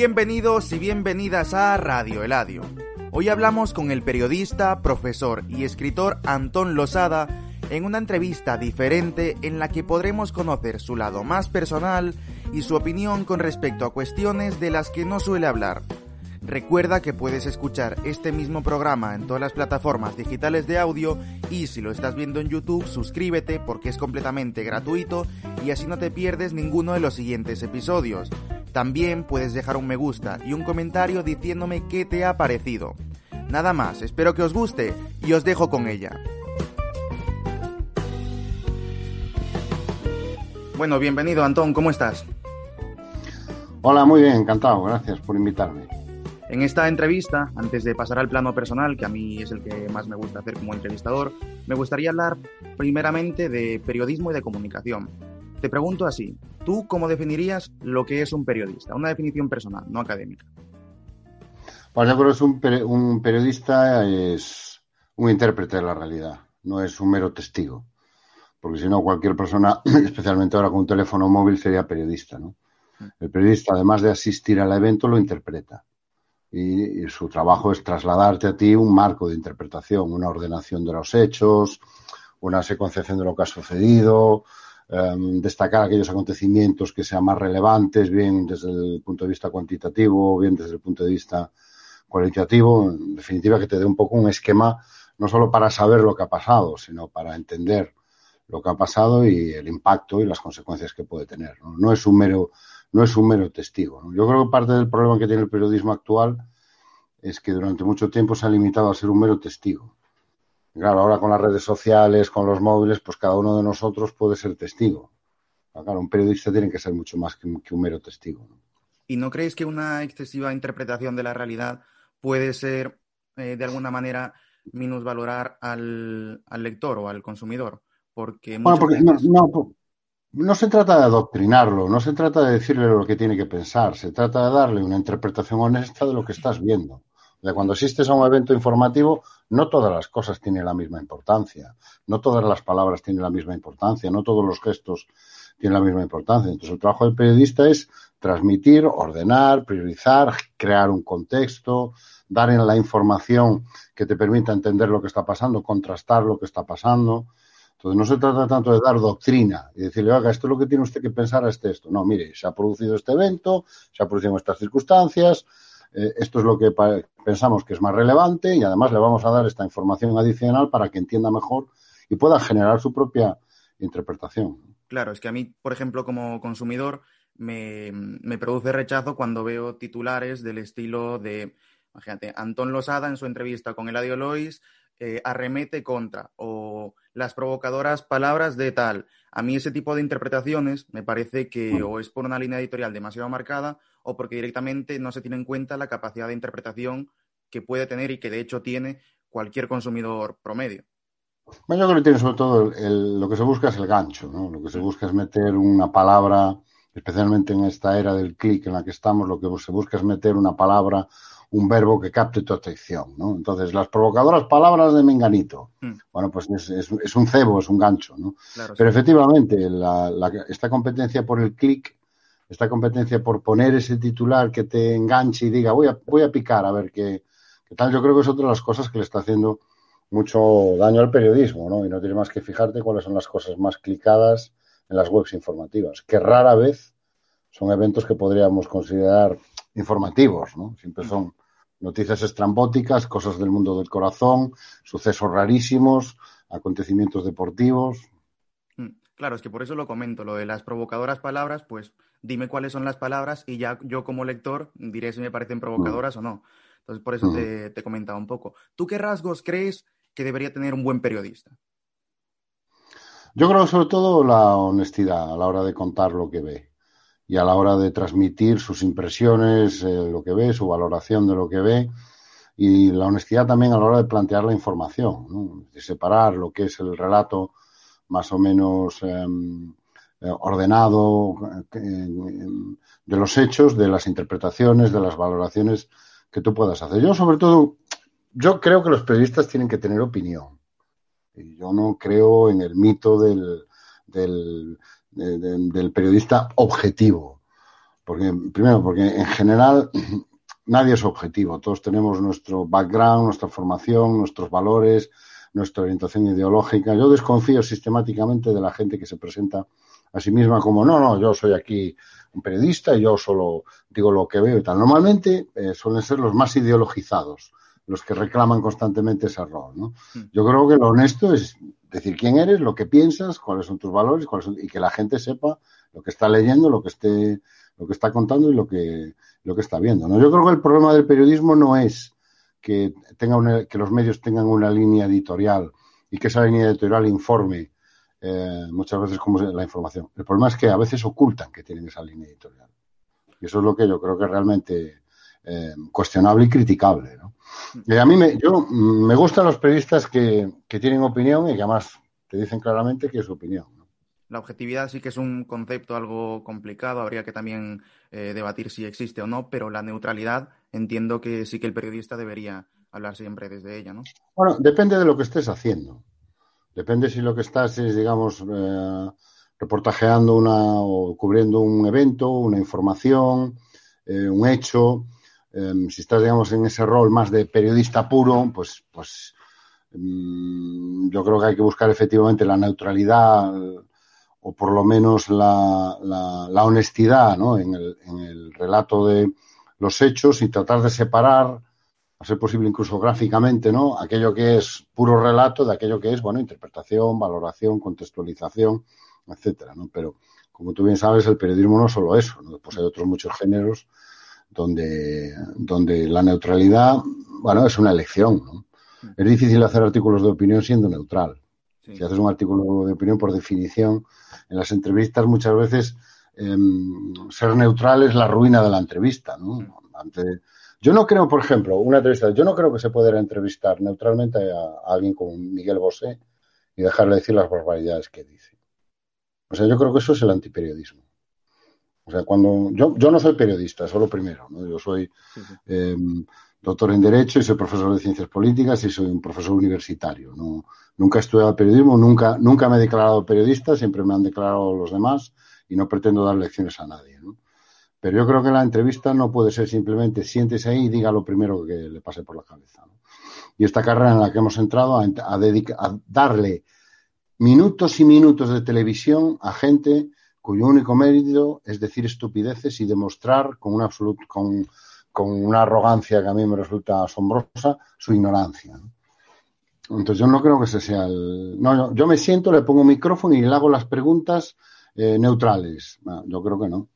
Bienvenidos y bienvenidas a Radio Eladio. Hoy hablamos con el periodista, profesor y escritor Antón Losada en una entrevista diferente en la que podremos conocer su lado más personal y su opinión con respecto a cuestiones de las que no suele hablar. Recuerda que puedes escuchar este mismo programa en todas las plataformas digitales de audio y si lo estás viendo en YouTube suscríbete porque es completamente gratuito y así no te pierdes ninguno de los siguientes episodios. También puedes dejar un me gusta y un comentario diciéndome qué te ha parecido. Nada más, espero que os guste y os dejo con ella. Bueno, bienvenido Antón, ¿cómo estás? Hola, muy bien, encantado, gracias por invitarme. En esta entrevista, antes de pasar al plano personal, que a mí es el que más me gusta hacer como entrevistador, me gustaría hablar primeramente de periodismo y de comunicación. Te pregunto así, ¿tú cómo definirías lo que es un periodista? Una definición personal, no académica. Que es un, un periodista es un intérprete de la realidad, no es un mero testigo. Porque si no, cualquier persona, especialmente ahora con un teléfono móvil, sería periodista, ¿no? El periodista, además de asistir al evento, lo interpreta. Y, su trabajo es trasladarte a ti un marco de interpretación, una ordenación de los hechos, una secuenciación de lo que ha sucedido, em, destacar aquellos acontecimientos que sean más relevantes, bien desde el punto de vista cuantitativo, bien desde el punto de vista cualitativo, en definitiva que te dé un poco un esquema no solo para saber lo que ha pasado, sino para entender lo que ha pasado y el impacto y las consecuencias que puede tener. No es un mero no es un mero testigo. ¿no? Yo creo que parte del problema que tiene el periodismo actual es que durante mucho tiempo se ha limitado a ser un mero testigo. Claro, ahora con las redes sociales, con los móviles, pues cada uno de nosotros puede ser testigo. Claro, un periodista tiene que ser mucho más que, un- que un mero testigo. ¿no? ¿Y no creéis que una excesiva interpretación de la realidad puede ser, eh, de alguna manera, minusvalorar al, al lector o al consumidor? Porque Bueno, porque no, veces- no, po- no se trata de adoctrinarlo, no se trata de decirle lo que tiene que pensar, se trata de darle una interpretación honesta de lo que estás viendo. De cuando asistes a un evento informativo, no todas las cosas tienen la misma importancia, no todas las palabras tienen la misma importancia, no todos los gestos tienen la misma importancia. Entonces, el trabajo del periodista es transmitir, ordenar, priorizar, crear un contexto, dar en la información que te permita entender lo que está pasando, contrastar lo que está pasando. Entonces, no se trata tanto de dar doctrina y decirle, oiga, esto es lo que tiene usted que pensar a este esto. No, mire, se ha producido este evento, se ha producido estas circunstancias, eh, esto es lo que pensamos que es más relevante y además le vamos a dar esta información adicional para que entienda mejor y pueda generar su propia interpretación. Claro, es que a mí, por ejemplo, como consumidor, me, me produce rechazo cuando veo titulares del estilo de, imagínate, Antón Losada en su entrevista con Eladio Lois eh, arremete contra o las provocadoras palabras de tal. A mí ese tipo de interpretaciones me parece que o es por una línea editorial demasiado marcada o porque directamente no se tiene en cuenta la capacidad de interpretación que puede tener y que de hecho tiene cualquier consumidor promedio. Bueno, yo creo que tiene sobre todo el- el- lo que se busca es el gancho, ¿no? Lo que se busca es meter una palabra, especialmente en esta era del clic en la que estamos, lo que se busca es meter una palabra, un verbo que capte tu atención, ¿no? Entonces, las provocadoras palabras de Menganito, Mm. bueno, pues es, es- es un cebo, es un gancho, ¿no? Claro, Pero sí. efectivamente, la- la- esta competencia por el clic, esta competencia por poner ese titular que te enganche y diga, voy a, voy a picar a ver qué, qué tal, yo creo que es otra de las cosas que le está haciendo mucho daño al periodismo, ¿no? Y no tienes más que fijarte cuáles son las cosas más clicadas en las webs informativas, que rara vez son eventos que podríamos considerar informativos, ¿no? Siempre son noticias estrambóticas, cosas del mundo del corazón, sucesos rarísimos, acontecimientos deportivos. Mm, Claro, es que por eso lo comento, lo de las provocadoras palabras, pues dime cuáles son las palabras y ya yo como lector diré si me parecen provocadoras o no. Entonces, por eso Mm. te, te comentaba un poco. ¿Tú qué rasgos crees que debería tener un buen periodista? Yo creo sobre todo la honestidad a la hora de contar lo que ve y a la hora de transmitir sus impresiones, eh, lo que ve, su valoración de lo que ve y la honestidad también a la hora de plantear la información, de separar lo que es el relato más o menos em, eh, ordenado eh, de los hechos, de las interpretaciones, de las valoraciones que tú puedas hacer. Yo sobre todo, yo creo que los periodistas tienen que tener opinión. Yo no creo en el mito del, del periodista objetivo. Porque, primero, porque en general nadie es objetivo. Todos tenemos nuestro background, nuestra formación, nuestros valores, nuestra orientación ideológica. Yo desconfío sistemáticamente de la gente que se presenta a sí misma como, no, no, yo soy aquí un periodista y yo solo digo lo que veo y tal. Normalmente eh, suelen ser los más ideologizados, los que reclaman constantemente ese rol. ¿no? Mm. Yo creo que lo honesto es decir quién eres, lo que piensas, cuáles son tus valores cuáles y que la gente sepa lo que está leyendo, lo que esté, lo que está contando y lo que, lo que está viendo. ¿no? Yo creo que el problema del periodismo no es que, tenga que los medios tengan una línea editorial y que esa línea editorial informe eh, muchas veces como la información. El problema es que a veces ocultan que tienen esa línea editorial. Y eso es lo que yo creo que realmente eh, cuestionable y criticable. ¿no? Y a mí me, yo, me gustan los periodistas que, que, tienen opinión y que además te dicen claramente que es su opinión. ¿no? La objetividad sí que es un concepto algo complicado, habría que también eh, debatir si existe o no, pero la neutralidad entiendo que sí que el periodista debería hablar siempre desde ella, ¿no? Bueno, depende de lo que estés haciendo. Depende si lo que estás es, digamos, eh, reportajeando una o cubriendo un evento, una información, eh, un hecho. Em, si estás, digamos, en ese rol más de periodista puro, pues, pues em, yo creo que hay que buscar efectivamente la neutralidad o por lo menos la, la, honestidad ¿no? en, el, relato de los hechos y tratar de separar a ser posible incluso gráficamente, ¿no? Aquello que es puro relato de aquello que es, bueno, interpretación, valoración, contextualización, etcétera, ¿no? Pero, como tú bien sabes, el periodismo no es solo eso, ¿no? Pues hay otros muchos géneros donde, donde la neutralidad, bueno, es una elección, ¿no? Es difícil hacer artículos de opinión siendo neutral. Si haces un artículo de opinión, por definición, en las entrevistas muchas veces em, ser neutral es la ruina de la entrevista, ¿no? Ante, yo no creo, por ejemplo, una entrevista, yo no creo que se pueda entrevistar neutralmente a, alguien como Miguel Bosé y dejarle decir las barbaridades que dice. O sea, yo creo que eso es el antiperiodismo. O sea, cuando yo, yo no soy periodista, solo primero, ¿no? Yo soy eh, doctor en Derecho y soy profesor de Ciencias Políticas y soy un profesor universitario. No, nunca he estudiado periodismo, nunca, nunca me he declarado periodista, siempre me han declarado los demás y no pretendo dar lecciones a nadie. ¿no? Pero yo creo que la entrevista no puede ser simplemente siéntese ahí y diga lo primero que le pase por la cabeza. ¿no? Y esta carrera en la que hemos entrado a, a, darle minutos y minutos de televisión a gente cuyo único mérito es decir estupideces y demostrar con una absoluta, con, con, una arrogancia que a mí me resulta asombrosa su ignorancia. ¿no? Entonces yo no creo que ese sea el... No, yo, yo me siento, le pongo un micrófono y le hago las preguntas eh, neutrales. No, yo creo que no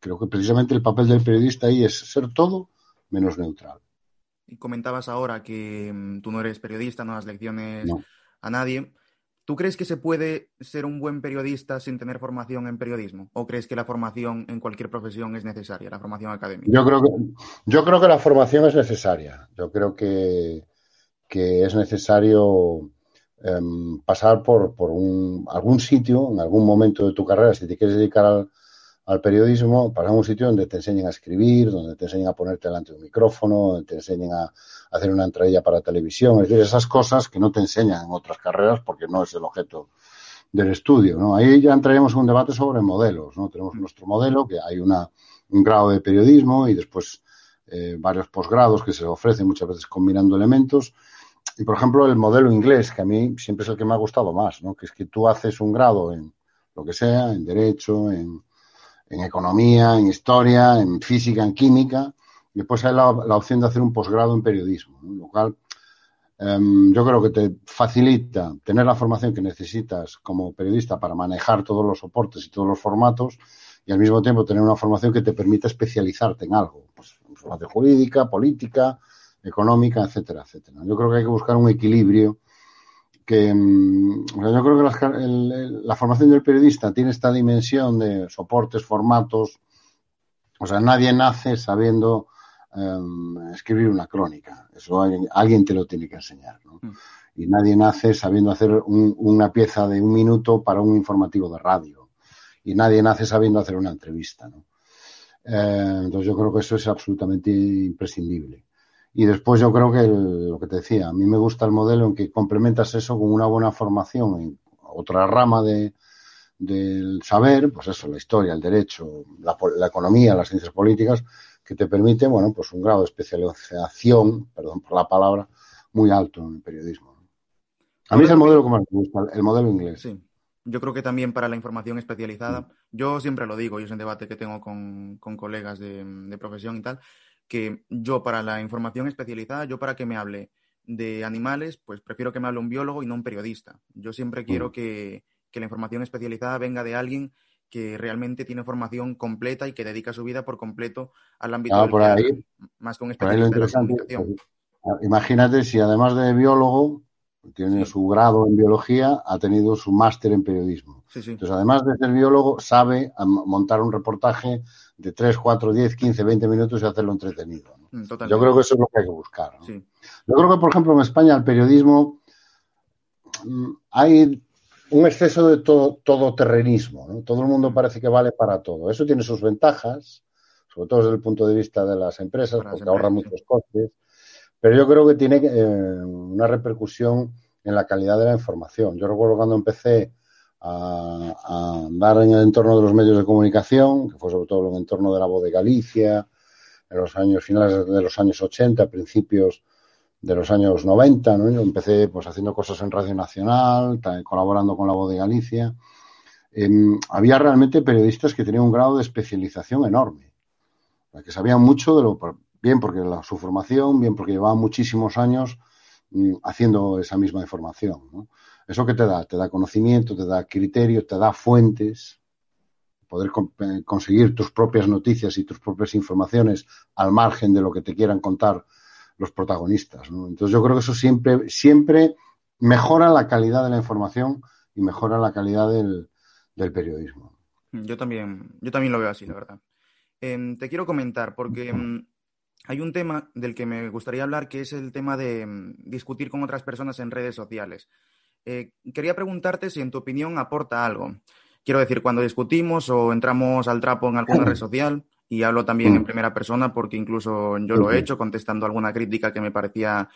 creo que precisamente el papel del periodista ahí es ser todo menos neutral. Y comentabas ahora que mm, tú no eres periodista, no das lecciones a nadie. ¿Tú crees que se puede ser un buen periodista sin tener formación en periodismo? ¿O crees que la formación en cualquier profesión es necesaria, la formación académica? Yo creo que, yo creo que la formación es necesaria. Yo creo que, que es necesario em, pasar por, por un, algún sitio, en algún momento de tu carrera, si te quieres dedicar al, al periodismo para un sitio donde te enseñen a escribir, donde te enseñen a ponerte delante de un micrófono, donde te enseñen a hacer una entrevista para televisión, es decir, esas cosas que no te enseñan en otras carreras porque no es el objeto del estudio, ¿no? Ahí ya entraríamos en un debate sobre modelos, ¿no? Tenemos nuestro modelo, que hay una, un grado de periodismo y después eh, varios posgrados que se ofrecen muchas veces combinando elementos. Y, por ejemplo, el modelo inglés, que a mí siempre es el que me ha gustado más, ¿no? Que es que tú haces un grado en lo que sea, en derecho, en en economía, en historia, en física, en química. Y después hay la, opción de hacer un posgrado en periodismo, lo cual em, yo creo que te facilita tener la formación que necesitas como periodista para manejar todos los soportes y todos los formatos y al mismo tiempo tener una formación que te permita especializarte en algo, pues formación jurídica, política, económica, etcétera, etcétera. Yo creo que hay que buscar un equilibrio que mm, yo creo que las, el, la formación del periodista tiene esta dimensión de soportes, formatos. O sea, nadie nace sabiendo um, escribir una crónica. Eso alguien, alguien, te lo tiene que enseñar. ¿no? Mm. Y nadie nace sabiendo hacer un, una pieza de un minuto para un informativo de radio. Y nadie nace sabiendo hacer una entrevista. ¿no? Eh, entonces yo creo que eso es absolutamente imprescindible. Y después yo creo que el, lo que te decía, a mí me gusta el modelo en que complementas eso con una buena formación en otra rama de, del saber, pues eso, la historia, el derecho, la, la, economía, las ciencias políticas, que te permite, bueno, pues un grado de especialización, perdón por la palabra, muy alto en el periodismo. A mí es el modelo que más me gusta, el modelo inglés. Sí. Yo creo que también para la información especializada, mm. yo siempre lo digo, y es un debate que tengo con, con colegas de, de profesión y tal, que yo para la información especializada, yo para que me hable de animales, pues prefiero que me hable un biólogo y no un periodista. Yo siempre quiero que, que, la información especializada venga de alguien que realmente tiene formación completa y que dedica su vida por completo al ámbito ah, por ahí, más que un especialista de la comunicación. Imagínate si además de biólogo tiene sí. su grado en biología, ha tenido su máster en periodismo. Sí, sí. Entonces, además de ser biólogo, sabe montar un reportaje de 3, 4, 10, 15, 20 minutos y hacerlo entretenido. ¿no? Mm, Yo creo que eso es lo que hay que buscar. ¿no? Yo creo que, por ejemplo, en España el periodismo mm, hay un exceso de todo, todoterrenismo. ¿no? Todo el mundo parece que vale para todo. Eso tiene sus ventajas, sobre todo desde el punto de vista de las empresas, para porque las empresas. ahorra muchos costes pero yo creo que tiene eh, una repercusión en la calidad de la información. Yo recuerdo cuando empecé a, a, andar en el entorno de los medios de comunicación, que fue sobre todo en el entorno de la voz de Galicia, en los años finales de los años 80, principios de los años 90, ¿no? Yo empecé pues haciendo cosas en Radio Nacional, colaborando con la voz de Galicia. Eh, había realmente periodistas que tenían un grado de especialización enorme, que sabían mucho de lo bien porque la, su formación, bien porque llevaba muchísimos años mmm, haciendo esa misma información. ¿no? ¿Eso que te da? Te da conocimiento, te da criterio, te da fuentes, poder eh, conseguir tus propias noticias y tus propias informaciones al margen de lo que te quieran contar los protagonistas. ¿no? Entonces yo creo que eso siempre, siempre mejora la calidad de la información y mejora la calidad del, del periodismo. Yo también, yo también lo veo así, la verdad. Eh, te quiero comentar, porque eh, hay un tema del que me gustaría hablar que es el tema de um, discutir con otras personas en redes sociales. Eh, quería preguntarte si en tu opinión aporta algo. Quiero decir, cuando discutimos o entramos al trapo en alguna red social, y hablo también en primera persona porque incluso yo lo he hecho contestando alguna crítica que me parecía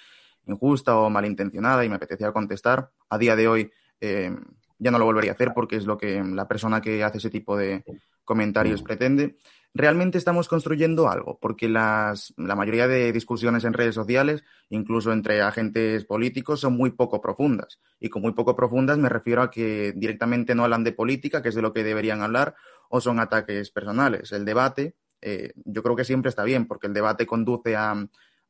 injusta o malintencionada y me apetecía contestar. A día de hoy eh, ya no lo volvería a hacer porque es lo que la persona que hace ese tipo de comentarios pretende realmente estamos construyendo algo, porque las, la mayoría de discusiones en redes sociales, incluso entre agentes políticos, son muy poco profundas. Y con muy poco profundas me refiero a que directamente no hablan de política, que es de lo que deberían hablar, o son ataques personales. El debate, eh, yo creo que siempre está bien, porque el debate conduce a,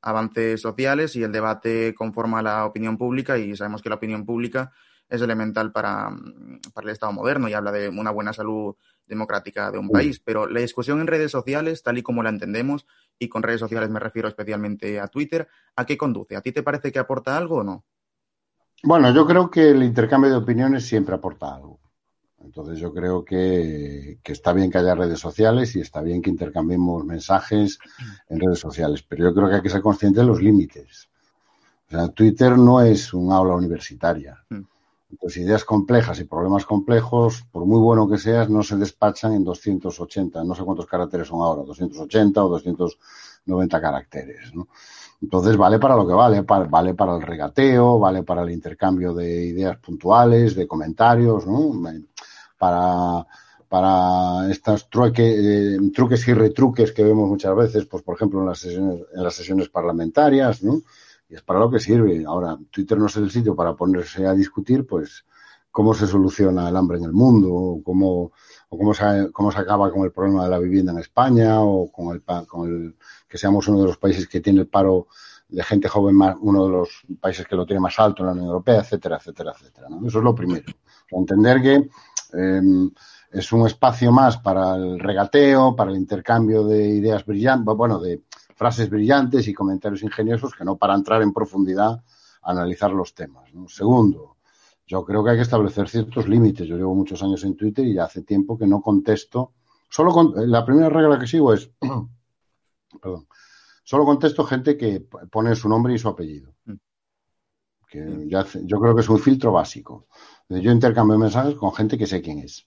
avances sociales y el debate conforma la opinión pública y sabemos que la opinión pública es elemental para, para, el Estado moderno y habla de una buena salud democrática de un país. Pero la discusión en redes sociales, tal y como la entendemos, y con redes sociales me refiero especialmente a Twitter, ¿a qué conduce? ¿A ti te parece que aporta algo o no? Bueno, yo creo que el intercambio de opiniones siempre aporta algo. Entonces yo creo que, que, está bien que haya redes sociales y está bien que intercambiemos mensajes en redes sociales, pero yo creo que hay que ser consciente de los límites. O sea, Twitter no es un aula universitaria. Mm. Pues ideas complejas y problemas complejos, por muy bueno que seas, no se despachan en 280, no sé cuántos caracteres son ahora, 280 o 290 caracteres, ¿no? Entonces vale para lo que vale, para, vale para el regateo, vale para el intercambio de ideas puntuales, de comentarios, ¿no? Para, para estas truque, eh, truques y retruques que vemos muchas veces, pues por ejemplo en las sesiones, en las sesiones parlamentarias, ¿no? Y es para lo que sirve. Ahora, Twitter no es el sitio para ponerse a discutir, pues, cómo se soluciona el hambre en el mundo, o cómo, o cómo, se, cómo se acaba con el problema de la vivienda en España, o con el, con el que seamos uno de los países que tiene el paro de gente joven más, uno de los países que lo tiene más alto en la Unión Europea, etcétera, etcétera, etcétera. Eso es lo primero. entender que eh, es un espacio más para el regateo, para el intercambio de ideas brillantes, bueno, de, frases brillantes y comentarios ingeniosos que no para entrar en profundidad a analizar los temas. ¿no? Segundo, yo creo que hay que establecer ciertos límites. Yo llevo muchos años en Twitter y ya hace tiempo que no contesto. Solo con, la primera regla que sigo es, perdón, solo contesto gente que pone su nombre y su apellido. Mm. Que ya, yo creo que es un filtro básico. Yo intercambio mensajes con gente que sé quién es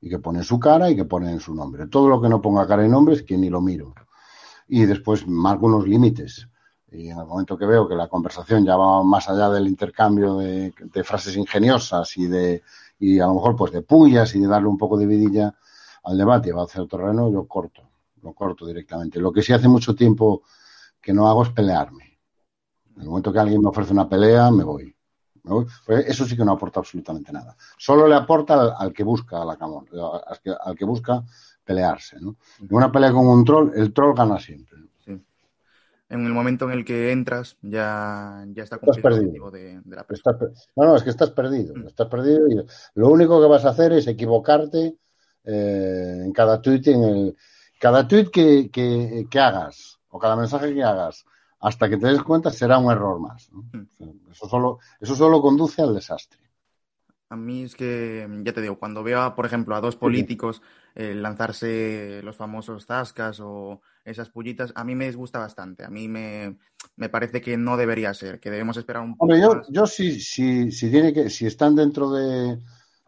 y que pone su cara y que pone su nombre. Todo lo que no ponga cara y nombre es que ni lo miro. Y después marco unos límites y en el momento que veo que la conversación ya va más allá del intercambio de, frases ingeniosas y de y a lo mejor pues de pullas y de darle un poco de vidilla al debate va hacia el terreno, yo corto, lo corto directamente. Lo que sí hace mucho tiempo que no hago es pelearme. En el momento que alguien me ofrece una pelea, me voy. Pues eso sí que no aporta absolutamente nada. Solo le aporta al, que busca la al al que busca pelearse. ¿no? En una pelea con un troll, el troll gana siempre en el momento en el que entras ya, ya está cumplido el objetivo de, la persona. no, no, es que estás perdido. Mm. Estás perdido y lo único que vas a hacer es equivocarte eh, en cada tweet, en el, cada tweet que, que, hagas o cada mensaje que hagas hasta que te des cuenta será un error más. Eso, solo, eso solo conduce al desastre. A mí es que, ya te digo, cuando veo, por ejemplo, a dos políticos eh, lanzarse los famosos zascas o esas pullitas, a mí me disgusta bastante. A mí me, parece que no debería ser, que debemos esperar un poco. Hombre, yo, yo si, si, si, tiene que, si están dentro de,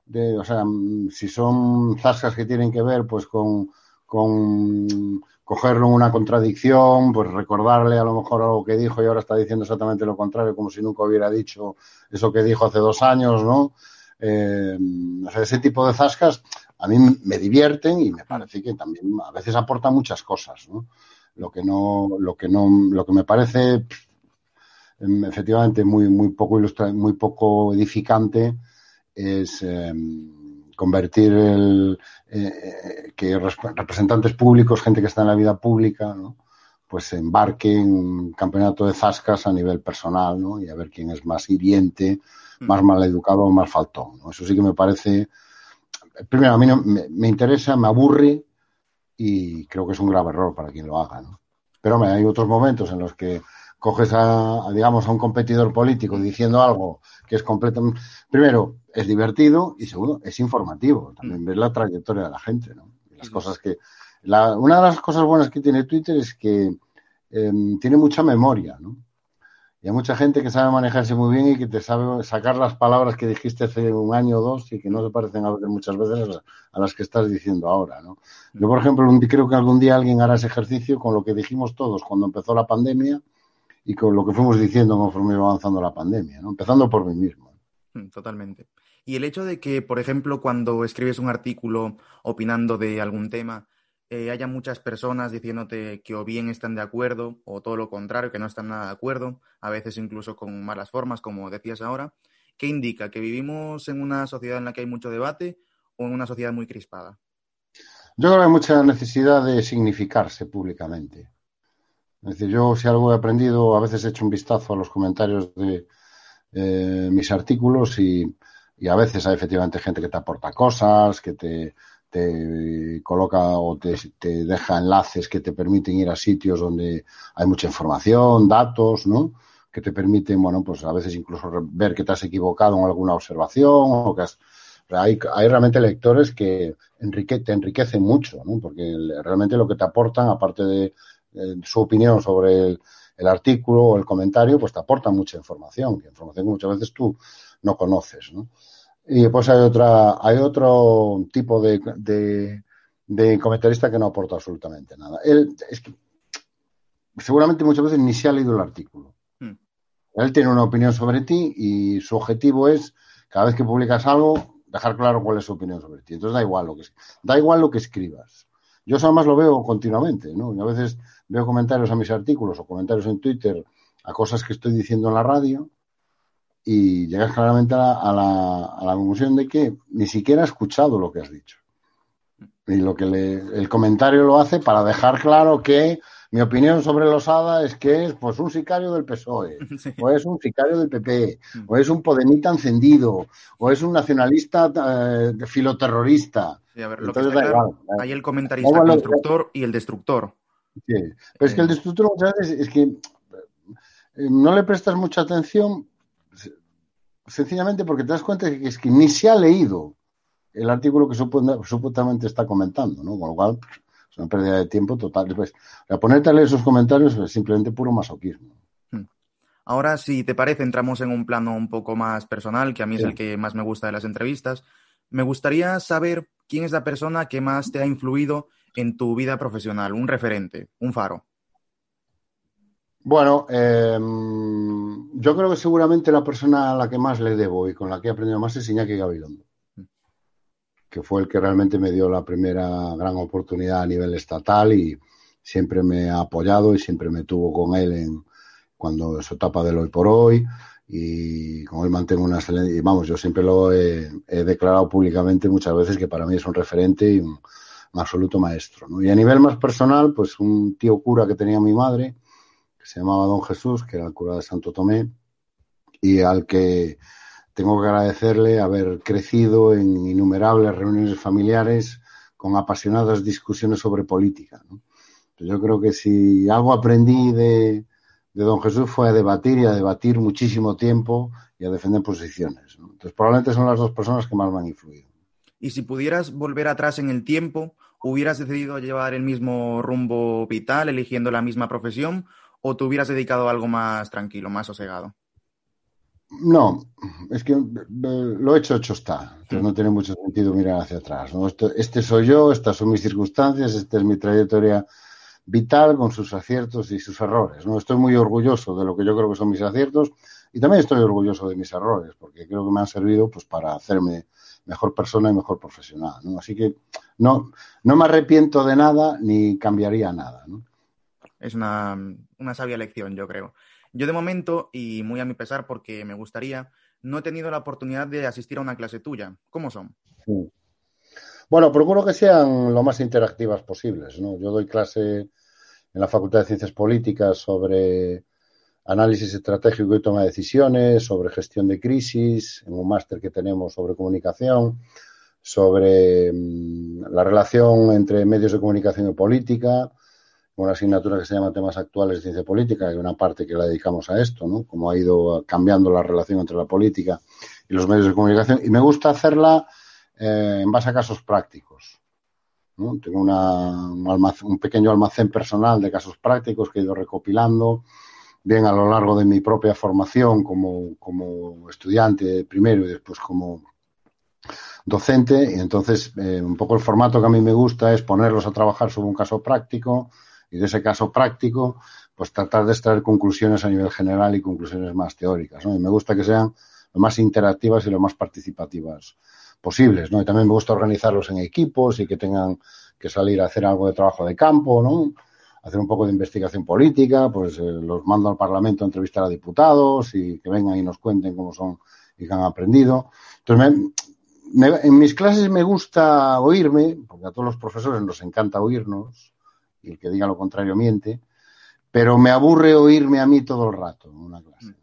de, o sea, si son zascas que tienen que ver pues con, con cogerlo en una contradicción, pues recordarle a lo mejor algo que dijo y ahora está diciendo exactamente lo contrario, como si nunca hubiera dicho eso que dijo hace dos años, ¿no? Eh, ese tipo de zascas a mí me divierten y me parece que también a veces aportan muchas cosas, ¿no? Lo que no, lo que no, lo que me parece em, efectivamente muy, muy poco ilustra, muy poco edificante es em, convertir el eh, que representantes públicos, gente que está en la vida pública, ¿no? Pues embarque en un campeonato de zascas a nivel personal, ¿no? Y a ver quién es más hiriente más mal educado o más faltón. Eso sí que me parece, primero, a mí no, me, interesa, me aburre y creo que es un grave error para quien lo haga. ¿no? Pero me hay otros momentos en los que coges a, digamos, a un competidor político diciendo algo que es completamente, primero, es divertido y segundo, es informativo. También ver la trayectoria de la gente, ¿no? las cosas que, una de las cosas buenas que tiene Twitter es que em, tiene mucha memoria, ¿no? Y hay mucha gente que sabe manejarse muy bien y que te sabe sacar las palabras que dijiste hace un año o dos y que no se parecen a muchas veces a las que estás diciendo ahora, ¿no? Yo, por ejemplo, creo que algún día alguien hará ese ejercicio con lo que dijimos todos cuando empezó la pandemia y con lo que fuimos diciendo conforme iba avanzando la pandemia, ¿no? Empezando por mí mismo. Mm, totalmente. Y el hecho de que, por ejemplo, cuando escribes un artículo opinando de algún tema, eh, haya muchas personas diciéndote que o bien están de acuerdo o todo lo contrario, que no están nada de acuerdo, a veces incluso con malas formas, como decías ahora, ¿qué indica? ¿Que vivimos en una sociedad en la que hay mucho debate o en una sociedad muy crispada? Yo creo que hay mucha necesidad de significarse públicamente. Es decir, yo si algo he aprendido, a veces he hecho un vistazo a los comentarios de eh, mis artículos y, y a veces hay efectivamente gente que te aporta cosas, que te te coloca o te, deja enlaces que te permiten ir a sitios donde hay mucha información, datos, ¿no? Que te permiten, bueno, pues a veces incluso ver que te has equivocado en alguna observación o que has, hay, hay realmente lectores que te enriquecen mucho, ¿no? Porque realmente lo que te aportan, aparte de, su opinión sobre el, el, artículo o el comentario, pues te aportan mucha información, información que muchas veces tú no conoces, ¿no? Y después hay otra, hay otro tipo de, de, comentarista que no aporta absolutamente nada. Él es que seguramente muchas veces ni se ha leído el artículo. Hmm. Él tiene una opinión sobre ti y su objetivo es, cada vez que publicas algo, dejar claro cuál es su opinión sobre ti. Entonces da igual lo que, da igual lo que escribas. Yo eso además lo veo continuamente, ¿no? Y a veces veo comentarios a mis artículos o comentarios en Twitter a cosas que estoy diciendo en la radio y llegas claramente a la, a la, conclusión de que ni siquiera ha escuchado lo que has dicho. Y lo que le, el comentario lo hace para dejar claro que mi opinión sobre Losada es que es pues un sicario del PSOE, o es un sicario del PP, mm. o es un podemita encendido, o es un nacionalista eh, filoterrorista. hay el comentarista constructor y el destructor. Sí. Pero es que el eh. destructor muchas veces es que eh, no le prestas mucha atención sencillamente porque te das cuenta de que es que ni se ha leído el artículo que supuestamente está comentando, ¿no? Con lo cual pues, es una pérdida de tiempo total. Pues, a ponerte a leer esos comentarios es simplemente puro masoquismo. Hmm. Ahora, si te parece, entramos en un plano un poco más personal, que a mí es el que más me gusta de las entrevistas. Me gustaría saber quién es la persona que más te ha influido en tu vida profesional, un referente, un faro. Bueno, eh, yo creo que seguramente la persona a la que más le debo y con la que he aprendido más es Iñaki Gabilondo, que fue el que realmente me dio la primera gran oportunidad a nivel estatal y siempre me ha apoyado y siempre me tuvo con él en cuando su etapa del hoy por hoy y con él mantengo una excelente, y vamos, yo siempre lo he, declarado públicamente muchas veces que para mí es un referente y un, absoluto maestro. Y a nivel más personal, pues un tío cura que tenía mi madre, que se llamaba Don Jesús, que era el cura de Santo Tomé, y al que tengo que agradecerle haber crecido en innumerables reuniones familiares con apasionadas discusiones sobre política. Yo creo que si algo aprendí de, Don Jesús fue a debatir y a debatir muchísimo tiempo y a defender posiciones. Entonces, probablemente son las dos personas que más me han influido. Y si pudieras volver atrás en el tiempo, ¿hubieras decidido llevar el mismo rumbo vital, eligiendo la misma profesión, o te hubieras dedicado a algo más tranquilo, más sosegado? No, es que lo hecho, hecho está. Entonces no tiene mucho sentido mirar hacia atrás. este soy yo, estas son mis circunstancias, esta es mi trayectoria vital con sus aciertos y sus errores. ¿no? Estoy muy orgulloso de lo que yo creo que son mis aciertos y también estoy orgulloso de mis errores, porque creo que me han servido pues, para hacerme mejor persona y mejor profesional. ¿no? Así que no, no me arrepiento de nada ni cambiaría nada. ¿no? Es una, sabia lección, yo creo. Yo de momento, y muy a mi pesar porque me gustaría, no he tenido la oportunidad de asistir a una clase tuya. ¿Cómo son? Bueno, procuro que sean lo más interactivas posibles. ¿no? Yo doy clase en la Facultad de Ciencias Políticas sobre análisis estratégico y toma de decisiones, sobre gestión de crisis, en un máster que tenemos sobre comunicación, sobre mm, la relación entre medios de comunicación y política, una asignatura que se llama Temas Actuales de Ciencia Política, hay una parte que la dedicamos a esto, ¿no? Cómo ha ido cambiando la relación entre la política y los medios de comunicación. Y me gusta hacerla eh, en base a casos prácticos. Tengo un, pequeño almacén personal de casos prácticos que he ido recopilando, bien a lo largo de mi propia formación como, como estudiante primero y después como docente. Y entonces, eh, un poco el formato que a mí me gusta es ponerlos a trabajar sobre un caso práctico y de ese caso práctico, pues tratar de extraer conclusiones a nivel general y conclusiones más teóricas. ¿no? Y me gusta que sean lo más interactivas y lo más participativas posibles, ¿no? Y también me gusta organizarlos en equipos y que tengan que salir a hacer algo de trabajo de campo, ¿no? Hacer un poco de investigación política, pues eh, los mando al Parlamento a entrevistar a diputados y que vengan y nos cuenten cómo son y qué han aprendido. Entonces, en mis clases me gusta oírme, porque a todos los profesores nos encanta oírnos, y el que diga lo contrario miente, pero me aburre oírme a mí todo el rato en una clase.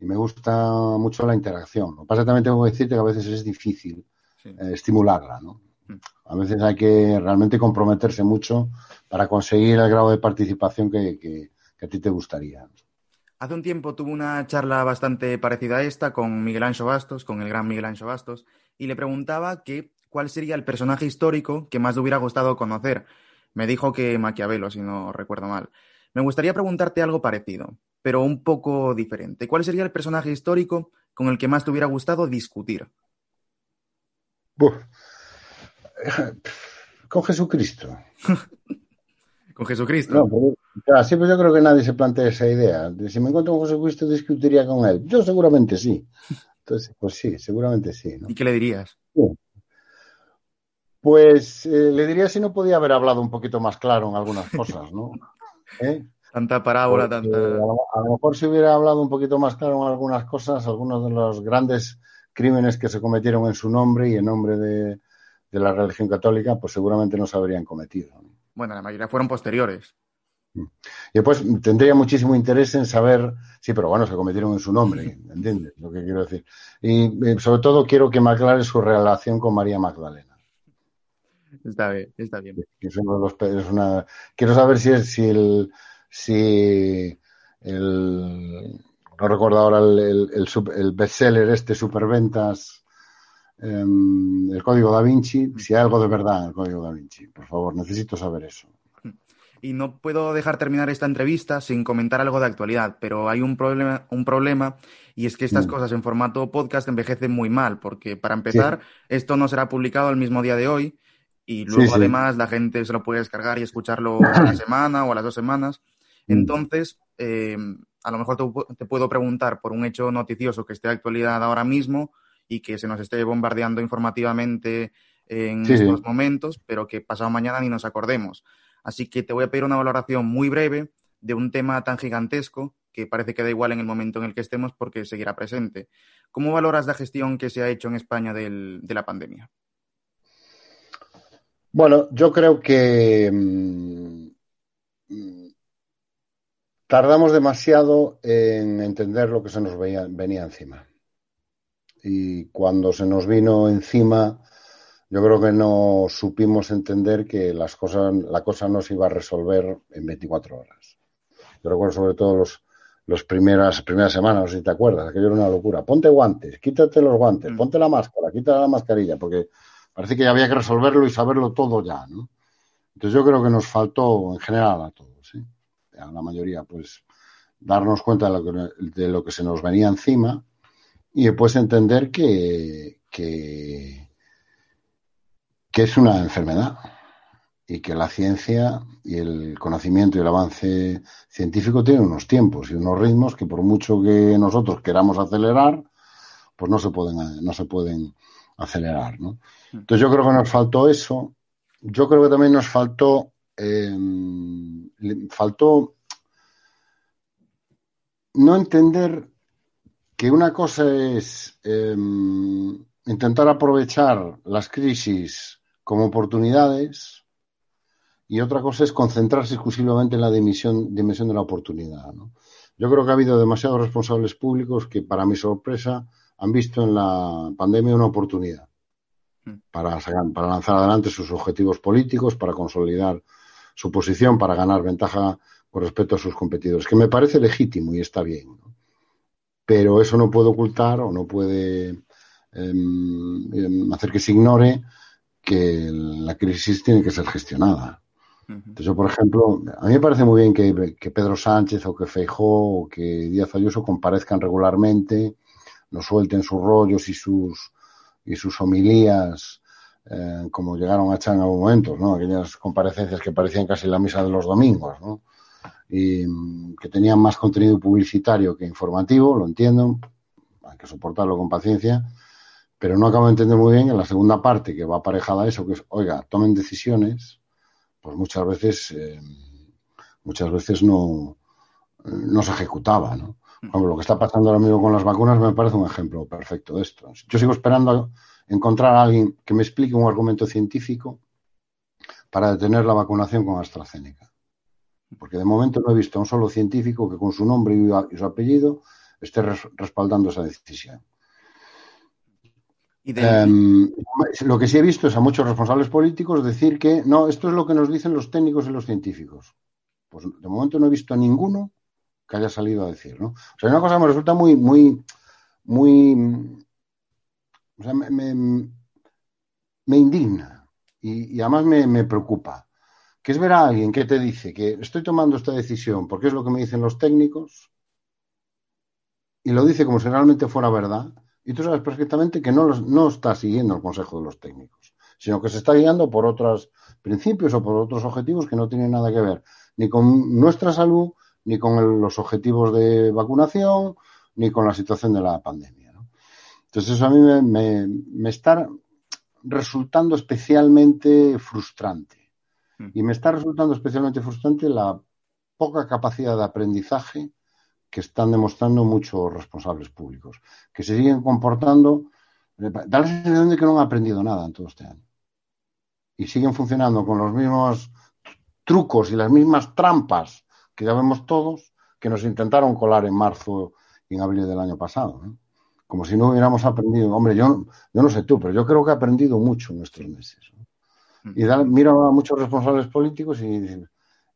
Y me gusta mucho la interacción. Lo que pasa también tengo que decirte que a veces es difícil eh, estimularla. ¿no? Mm. A veces hay que realmente comprometerse mucho para conseguir el grado de participación que, que, a ti te gustaría. Hace un tiempo tuve una charla bastante parecida a esta con Miguel Ancho Bastos, con el gran Miguel Ancho Bastos, y le preguntaba que cuál sería el personaje histórico que más le hubiera gustado conocer. Me dijo que Maquiavelo, si no recuerdo mal. Me gustaría preguntarte algo parecido, pero un poco diferente. ¿Cuál sería el personaje histórico con el que más te hubiera gustado discutir? Con Jesucristo. con Jesucristo. siempre yo creo que nadie se plantea esa idea. Si me encuentro con Jesucristo, discutiría con él. Yo seguramente sí. Entonces, pues sí, seguramente sí. ¿Y qué le dirías? Pues eh, le diría si no podía haber hablado un poquito más claro en algunas cosas, ¿no? ¿Eh? Tanta parábola, tanta. A lo, mejor si hubiera hablado un poquito más claro en algunas cosas, algunos de los grandes crímenes que se cometieron en su nombre y en nombre de, la religión católica, pues seguramente no se habrían cometido. Bueno, la mayoría fueron posteriores. Mm. Y después tendría muchísimo interés en saber, sí, pero bueno, se cometieron en su nombre, ¿entiendes lo que quiero decir? Y, y sobre todo quiero que me aclare su relación con María Magdalena. Está bien, está bien. Quiero saber si, es, si el, si el, no recuerdo ahora el, el, el, el bestseller este, Superventas, eh, el Código Da Vinci, si hay algo de verdad en el Código Da Vinci. Por favor, necesito saber eso. Y no puedo dejar terminar esta entrevista sin comentar algo de actualidad, pero hay un problema, un problema y es que estas mm. cosas en formato podcast envejecen muy mal, porque para empezar, sí. esto no será publicado el mismo día de hoy y luego sí, además la gente se lo puede descargar y escucharlo a la semana o a las dos semanas. Mm. Entonces, eh, a lo mejor te, te, puedo preguntar por un hecho noticioso que esté de actualidad ahora mismo y que se nos esté bombardeando informativamente en estos momentos, pero que pasado mañana ni nos acordemos. Así que te voy a pedir una valoración muy breve de un tema tan gigantesco que parece que da igual en el momento en el que estemos porque seguirá presente. ¿Cómo valoras la gestión que se ha hecho en España del, de la pandemia? Bueno, yo creo que mmm, tardamos demasiado en entender lo que se nos veía, venía encima. Y cuando se nos vino encima, yo creo que no supimos entender que las cosas, la cosa no se iba a resolver en 24 horas. Yo recuerdo sobre todo los, los primeras, primeras semanas, no sé si te acuerdas, aquello era una locura. Ponte guantes, quítate los guantes, mm. ponte la máscara, quítate la mascarilla, porque parece que ya había que resolverlo y saberlo todo ya, ¿no? Entonces yo creo que nos faltó en general a todos, a la mayoría, pues darnos cuenta de lo que, de lo que se nos venía encima y después entender que, que que es una enfermedad y que la ciencia y el conocimiento y el avance científico tienen unos tiempos y unos ritmos que por mucho que nosotros queramos acelerar, pues no se pueden, no se pueden acelerar, ¿no? Entonces yo creo que nos faltó eso. Yo creo que también nos faltó, eh, faltó no entender que una cosa es eh, intentar aprovechar las crisis como oportunidades y otra cosa es concentrarse exclusivamente en la dimensión, dimensión de la oportunidad. ¿no? Yo creo que ha habido demasiados responsables públicos que, para mi sorpresa, han visto en la pandemia una oportunidad para, para lanzar adelante sus objetivos políticos, para consolidar su posición, para ganar ventaja con respecto a sus competidores, que me parece legítimo y está bien. ¿no? Pero eso no puede ocultar o no puede eh, hacer que se ignore que la crisis tiene que ser gestionada. Entonces, yo, por ejemplo, a mí me parece muy bien que, que Pedro Sánchez o que Feijó o que Díaz Ayuso comparezcan regularmente, nos suelten sus rollos y sus, y sus homilías, eh, como llegaron a echar en algún momento, ¿no? Aquellas comparecencias que parecían casi la misa de los domingos, ¿no? Y que tenían más contenido publicitario que informativo, lo entiendo, hay que soportarlo con paciencia, pero no acabo de entender muy bien en la segunda parte que va aparejada a eso, que es, oiga, tomen decisiones, pues muchas veces, eh, muchas veces no, no se ejecutaba, ¿no? Lo que está pasando ahora mismo con las vacunas me parece un ejemplo perfecto de esto. Yo sigo esperando encontrar a alguien que me explique un argumento científico para detener la vacunación con AstraZeneca. Porque de momento no he visto a un solo científico que con su nombre y su apellido esté respaldando esa decisión. De... Um, lo que sí he visto es a muchos responsables políticos decir que no, esto es lo que nos dicen los técnicos y los científicos. Pues de momento no he visto a ninguno que haya salido a decir, ¿no? O sea, una cosa me resulta muy, muy, muy, o sea, me, me, indigna y, y además me, me, preocupa, que es ver a alguien que te dice que estoy tomando esta decisión porque es lo que me dicen los técnicos y lo dice como si realmente fuera verdad y tú sabes perfectamente que no, los, no está siguiendo el consejo de los técnicos, sino que se está guiando por otros principios o por otros objetivos que no tienen nada que ver ni con nuestra salud, ni con el, los objetivos de vacunación, ni con la situación de la pandemia. ¿no? Entonces eso a mí me, me, me está resultando especialmente frustrante. Y me está resultando especialmente frustrante la poca capacidad de aprendizaje que están demostrando muchos responsables públicos, que se siguen comportando, da la sensación de que no han aprendido nada en todo este año. Y siguen funcionando con los mismos trucos y las mismas trampas que ya vemos todos, que nos intentaron colar en marzo y en abril del año pasado. ¿no? Como si no hubiéramos aprendido. Hombre, yo, yo no sé tú, pero yo creo que he aprendido mucho en estos meses. ¿no? Y da, miro a muchos responsables políticos y dicen,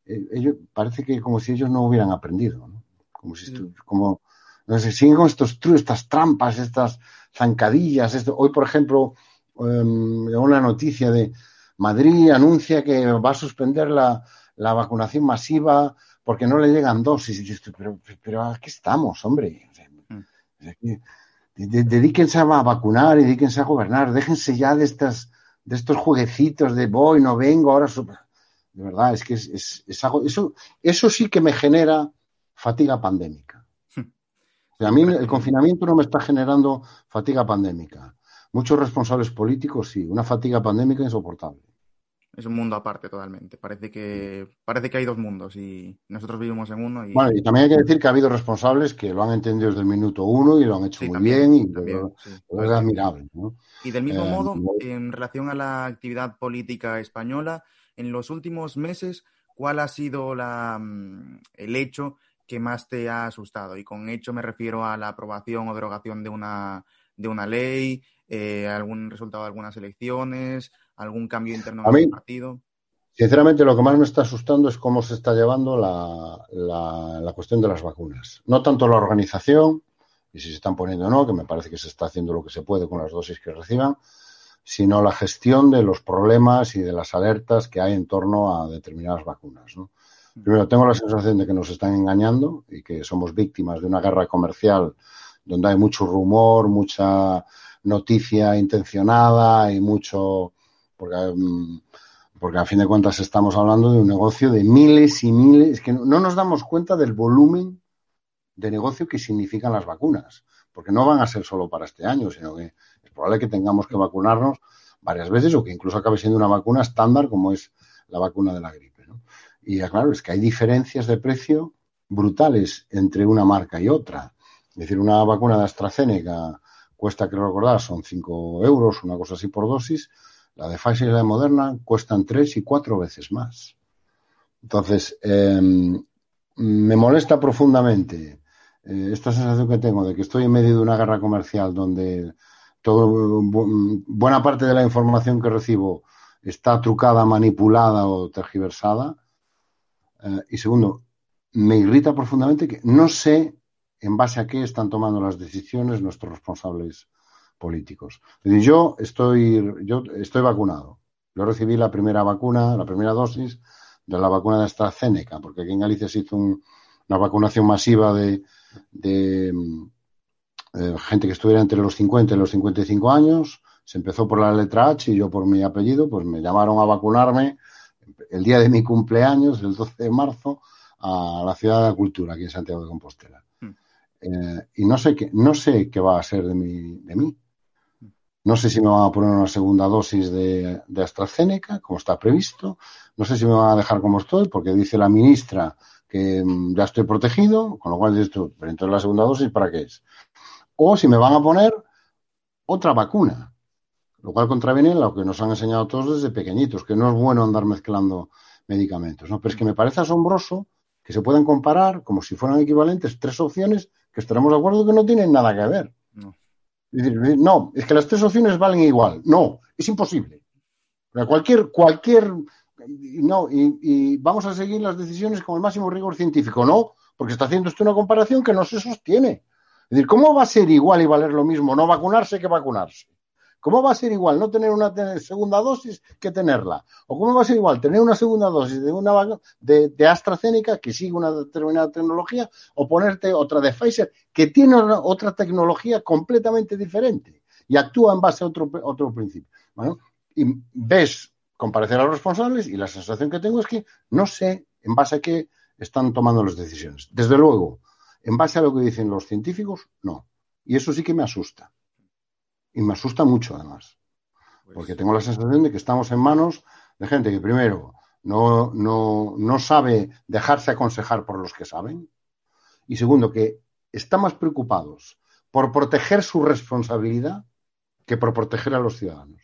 eh, ellos, parece que como si ellos no hubieran aprendido. ¿no? como si estu como No sé, siguen con estos estas trampas, estas zancadillas. Esto. Hoy, por ejemplo, um, una noticia de Madrid anuncia que va a suspender la, la vacunación masiva porque no le llegan dosis. pero, pero aquí estamos, hombre. Mm. Dedíquense a vacunar y dedíquense a gobernar. Déjense ya de estas de estos jueguecitos de voy, no vengo, ahora. De verdad, es que es, es, algo. Eso, eso sí que me genera fatiga pandémica. O sea, a mí el confinamiento no me está generando fatiga pandémica. Muchos responsables políticos sí, una fatiga pandémica insoportable es un mundo aparte totalmente. Parece que, parece que hay dos mundos y nosotros vivimos en uno. Y... Bueno, y también hay que decir que ha habido responsables que lo han entendido desde el minuto uno y lo han hecho muy bien y es admirable. Y del mismo eh, modo, en relación a la actividad política española, en los últimos meses, ¿cuál ha sido la, mm, el hecho que más te ha asustado? Y con hecho me refiero a la aprobación o derogación de una, de una ley, eh, algún resultado de algunas elecciones, algún cambio interno en el partido. Sinceramente, lo que más me está asustando es cómo se está llevando la, la, cuestión de las vacunas. No tanto la organización, y si se están poniendo o no, que me parece que se está haciendo lo que se puede con las dosis que reciban, sino la gestión de los problemas y de las alertas que hay en torno a determinadas vacunas. ¿no? Primero, tengo la sensación de que nos están engañando y que somos víctimas de una guerra comercial donde hay mucho rumor, mucha noticia intencionada y mucho porque, mm, porque a fin de cuentas estamos hablando de un negocio de miles y miles, que no nos damos cuenta del volumen de negocio que significan las vacunas, porque no van a ser solo para este año, sino que es probable que tengamos que vacunarnos varias veces o que incluso acabe siendo una vacuna estándar como es la vacuna de la gripe. Y claro, es que hay diferencias de precio brutales entre una marca y otra. Es decir, una vacuna de AstraZeneca cuesta, creo recordar, son 5 euros, una cosa así por dosis, la de Pfizer y la de Moderna cuestan tres y cuatro veces más. Entonces, em, me molesta profundamente eh, esta sensación que tengo de que estoy en medio de una guerra comercial donde todo, buena parte de la información que recibo está trucada, manipulada o tergiversada. Eh, y segundo, me irrita profundamente que no sé en base a qué están tomando las decisiones nuestros responsables políticos. yo estoy, yo estoy vacunado. Yo recibí la primera vacuna, la primera dosis de la vacuna de AstraZeneca, porque aquí en Galicia se hizo una vacunación masiva de, de eh, gente que estuviera entre los 50 y los 55 años. Se empezó por la letra H y yo por mi apellido, pues me llamaron a vacunarme el día de mi cumpleaños, el 12 de marzo, a la Ciudad de la Cultura, aquí en Santiago de Compostela. Hmm. Eh, y no sé qué, no sé qué va a ser de mí, de mí. No sé si me van a poner una segunda dosis de, AstraZeneca, como está previsto. No sé si me van a dejar como estoy, porque dice la ministra que mm, ya estoy protegido, con lo cual dices pero entonces la segunda dosis, ¿para qué es? O si me van a poner otra vacuna, lo cual contraviene lo que nos han enseñado todos desde pequeñitos, que no es bueno andar mezclando medicamentos, ¿no? Pero es que me parece asombroso que se puedan comparar como si fueran equivalentes tres opciones que estaremos de acuerdo que no tienen nada que ver. No, es que las tres opciones valen igual. No, es imposible. Cualquier, cualquier, no, y, vamos a seguir las decisiones con el máximo rigor científico. No, porque está haciendo usted una comparación que no se sostiene. Es decir, ¿cómo va a ser igual y valer lo mismo no vacunarse que vacunarse? ¿Cómo va a ser igual no tener una segunda dosis que tenerla? ¿O cómo va a ser igual tener una segunda dosis de una de, AstraZeneca que sigue una determinada tecnología o ponerte otra de Pfizer que tiene otra tecnología completamente diferente y actúa en base a otro, otro principio? Bueno, y ves comparecer a los responsables y la sensación que tengo es que no sé en base a qué están tomando las decisiones. Desde luego, en base a lo que dicen los científicos, no. Y eso sí que me asusta. Y me asusta mucho, además. Pues porque tengo la sensación de que estamos en manos de gente que, primero, no, no, no sabe dejarse aconsejar por los que saben. Y segundo, que están más preocupados por proteger su responsabilidad que por proteger a los ciudadanos.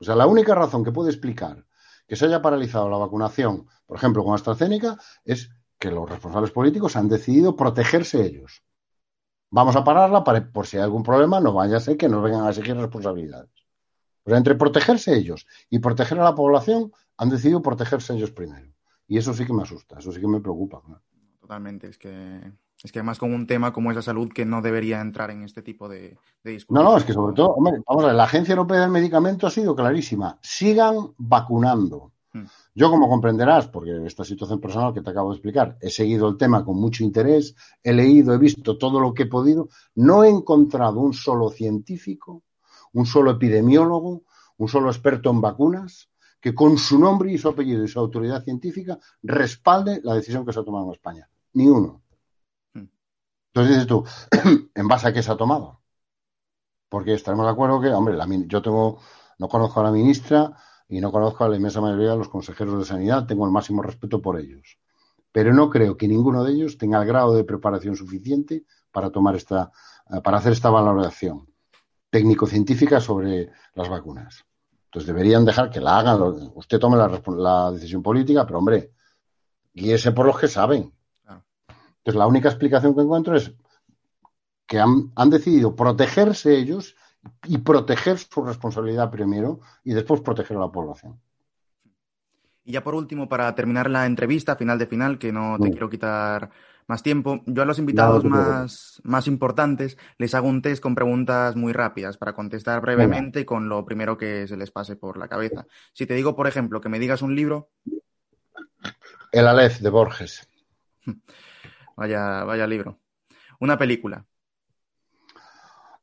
O sea, la única razón que puede explicar que se haya paralizado la vacunación, por ejemplo, con AstraZeneca, es que los responsables políticos han decidido protegerse ellos. Vamos a pararla para, por si hay algún problema, no vaya a ser que nos vengan a exigir responsabilidades. Pero entre protegerse ellos y proteger a la población, han decidido protegerse ellos primero. Y eso sí que me asusta, eso sí que me preocupa. Totalmente, es que Es que además con un tema como es la salud que no debería entrar en este tipo de, de No, discusión. no, es que sobre todo, hombre, vamos a ver, la Agencia Europea del Medicamento ha sido clarísima. Sigan vacunando. Mm. Yo, como comprenderás, porque esta situación personal que te acabo de explicar, he seguido el tema con mucho interés, he leído, he visto todo lo que he podido, no he encontrado un solo científico, un solo epidemiólogo, un solo experto en vacunas, que con su nombre y su apellido y su autoridad científica respalde la decisión que se ha tomado en España. Ni uno. Mm. Entonces dices tú, ¿en base a qué se ha tomado? Porque estaremos de acuerdo que, hombre, la yo tengo, no conozco a la ministra y no conozco a la inmensa mayoría de los consejeros de sanidad, tengo el máximo respeto por ellos. Pero no creo que ninguno de ellos tenga el grado de preparación suficiente para tomar esta, eh, para hacer esta valoración técnico-científica sobre las vacunas. Entonces deberían dejar que la hagan, usted tome la, la decisión política, pero hombre, guíese por los que saben. Entonces la única explicación que encuentro es que han, han decidido protegerse ellos y proteger su responsabilidad primero y después proteger a la población. Y ya por último, para terminar la entrevista, final de final, que no te Mm. quiero quitar más tiempo, yo a los invitados más, más importantes les hago un test con preguntas muy rápidas para contestar brevemente con lo primero que se les pase por la cabeza. Si te digo, por ejemplo, que me digas un libro, El Aleph de Borges. vaya, vaya libro. Una película,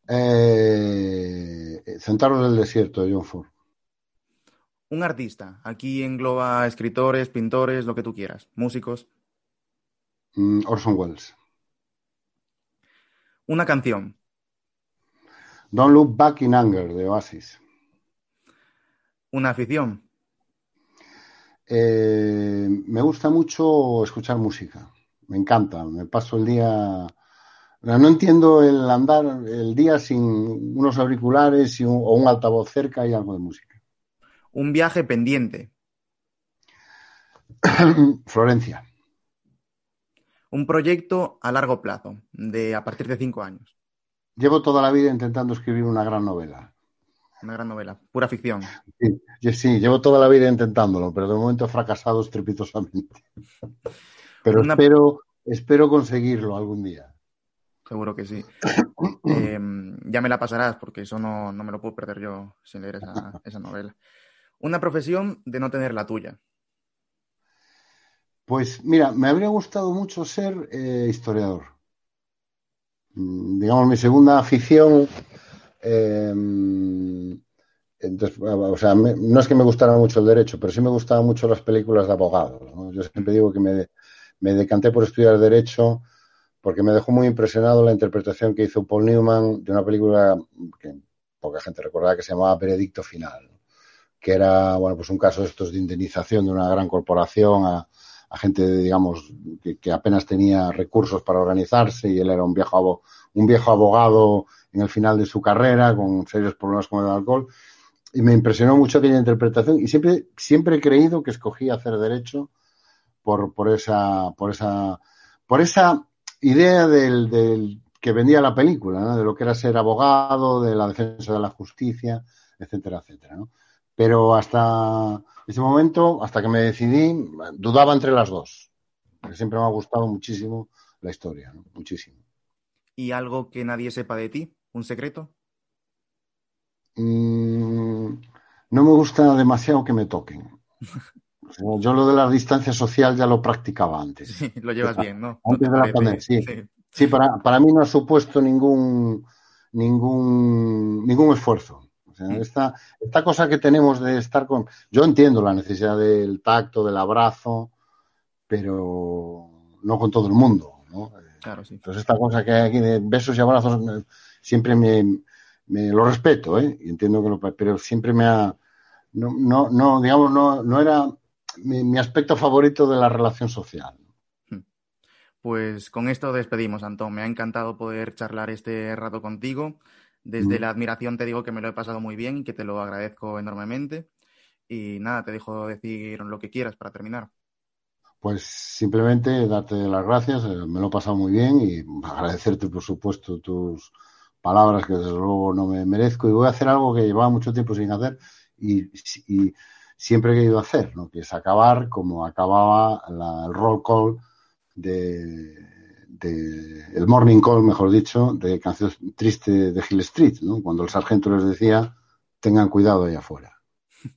Eh, Centauros del Desierto de John Ford. un artista, aquí engloba escritores, pintores, lo que tú quieras, músicos, Mm, Orson Welles. una canción, Don't Look Back in Anger de Oasis. una afición, Eh, me gusta mucho escuchar música. Me encanta. Me paso el día. No entiendo el andar el día sin unos auriculares y un- o un altavoz cerca y algo de música. un viaje pendiente, Florencia. un proyecto a largo plazo, de a partir de cinco años, Llevo toda la vida intentando escribir una gran novela. una gran novela, pura ficción. Sí, llevo toda la vida intentándolo, pero de momento he fracasado estrepitosamente. Pero Una- espero, espero conseguirlo algún día. Seguro que sí. Eh, ya me la pasarás, porque eso no, no me lo puedo perder yo sin leer esa, esa novela. Una profesión de no tener la tuya. Pues mira, me habría gustado mucho ser eh, historiador. Mm, Digamos, mi segunda afición. eh, entonces, o sea, me- no es que me gustara mucho el derecho, pero sí me gustaban mucho las películas de abogados. ¿no? Yo siempre digo que me, me decanté por estudiar derecho porque me dejó muy impresionado la interpretación que hizo Paul Newman de una película que poca gente recordará que se llamaba Veredicto Final, que era bueno pues un caso de estos de indemnización de una gran corporación a, gente, digamos, que, apenas tenía recursos para organizarse y él era un viejo, un viejo abogado en el final de su carrera con serios problemas con el alcohol. Y me impresionó mucho aquella interpretación y siempre, siempre he creído que escogí hacer derecho por, por esa, por esa, por esa idea del, del que vendía la película, ¿no? de lo que era ser abogado, de la defensa de la justicia, etcétera, etcétera, ¿no? Pero hasta ese momento, hasta que me decidí, dudaba entre las dos. Porque siempre me ha gustado muchísimo la historia, ¿no? Muchísimo. ¿Y algo que nadie sepa de ti? ¿Un secreto? Mm, no me gusta demasiado que me toquen. Sea, yo lo de la distancia social ya lo practicaba antes. Sí, lo llevas bien, ¿no? Antes ¿No te de la pandemia, sí. Sí, para, para mí no ha supusto ningún, ningún, ningún esfuerzo. O sea, esta, esta cosa que tenemos de estar con... Yo entiendo la necesidad del tacto, del abrazo, pero no con todo el mundo, ¿no? Claro, sí. Entonces esta cosa que hay aquí de besos y abrazos me- siempre me, me lo respeto, ¿eh? Y entiendo que lo, pero siempre me ha, no, no, no digamos, no, no era mi, mi aspecto favorito de la relación social. Pues con esto despedimos, Antón. Me ha encantado poder charlar este rato contigo. Desde Mm. la admiración te digo que me lo he pasado muy bien y que te lo agradezco enormemente. Y nada, te dejo decir lo que quieras para terminar. Pues simplemente darte las gracias, eh, me lo he pasado muy bien y agradecerte, por supuesto, tus palabras que desde luego no me merezco y voy a hacer algo que llevaba mucho tiempo sin hacer y, y siempre he querido hacer, ¿no? que es acabar como acababa la- el roll call de, el morning call, mejor dicho, de canción triste de Hill Street, ¿no? Cuando el sargento les decía, tengan cuidado allá afuera.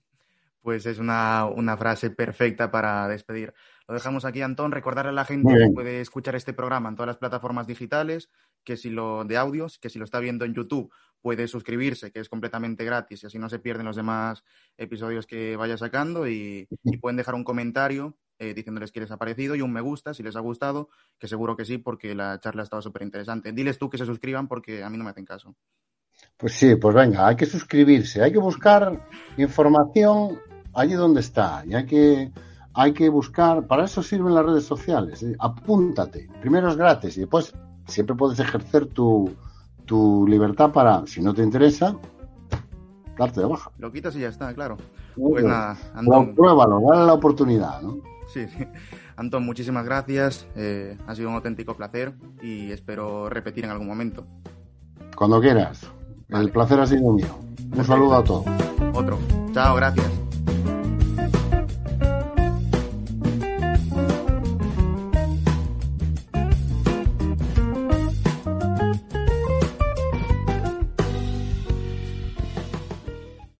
Pues es una, una frase perfecta para despedir. Lo dejamos aquí, Antón. Recordarle a la gente que puede escuchar este programa en todas las plataformas digitales, que si lo de audios, que si lo está viendo en YouTube, puede suscribirse, que es completamente gratis y así no se pierden los demás episodios que vaya sacando y, y pueden dejar un comentario eh, diciéndoles que les ha parecido y un me gusta si les ha gustado, que seguro que sí, porque la charla ha estado súper interesante. Diles tú que se suscriban porque a mí no me hacen caso. Pues sí, pues venga, hay que suscribirse, hay que buscar información allí donde está y hay que, hay que buscar, para eso sirven las redes sociales, ¿eh? apúntate, primero es gratis y después siempre puedes ejercer tu, tu libertad para, si no te interesa, darte de baja. Lo quitas y ya está, claro. Pues nada, Antón. Pruébalo, dale la oportunidad, ¿no? Sí, sí. Antón, muchísimas gracias. Eh, ha sido un auténtico placer y espero repetir en algún momento. Cuando quieras. Vale. El placer ha sido mío. Un saludo a todos. Otro. Chao, gracias.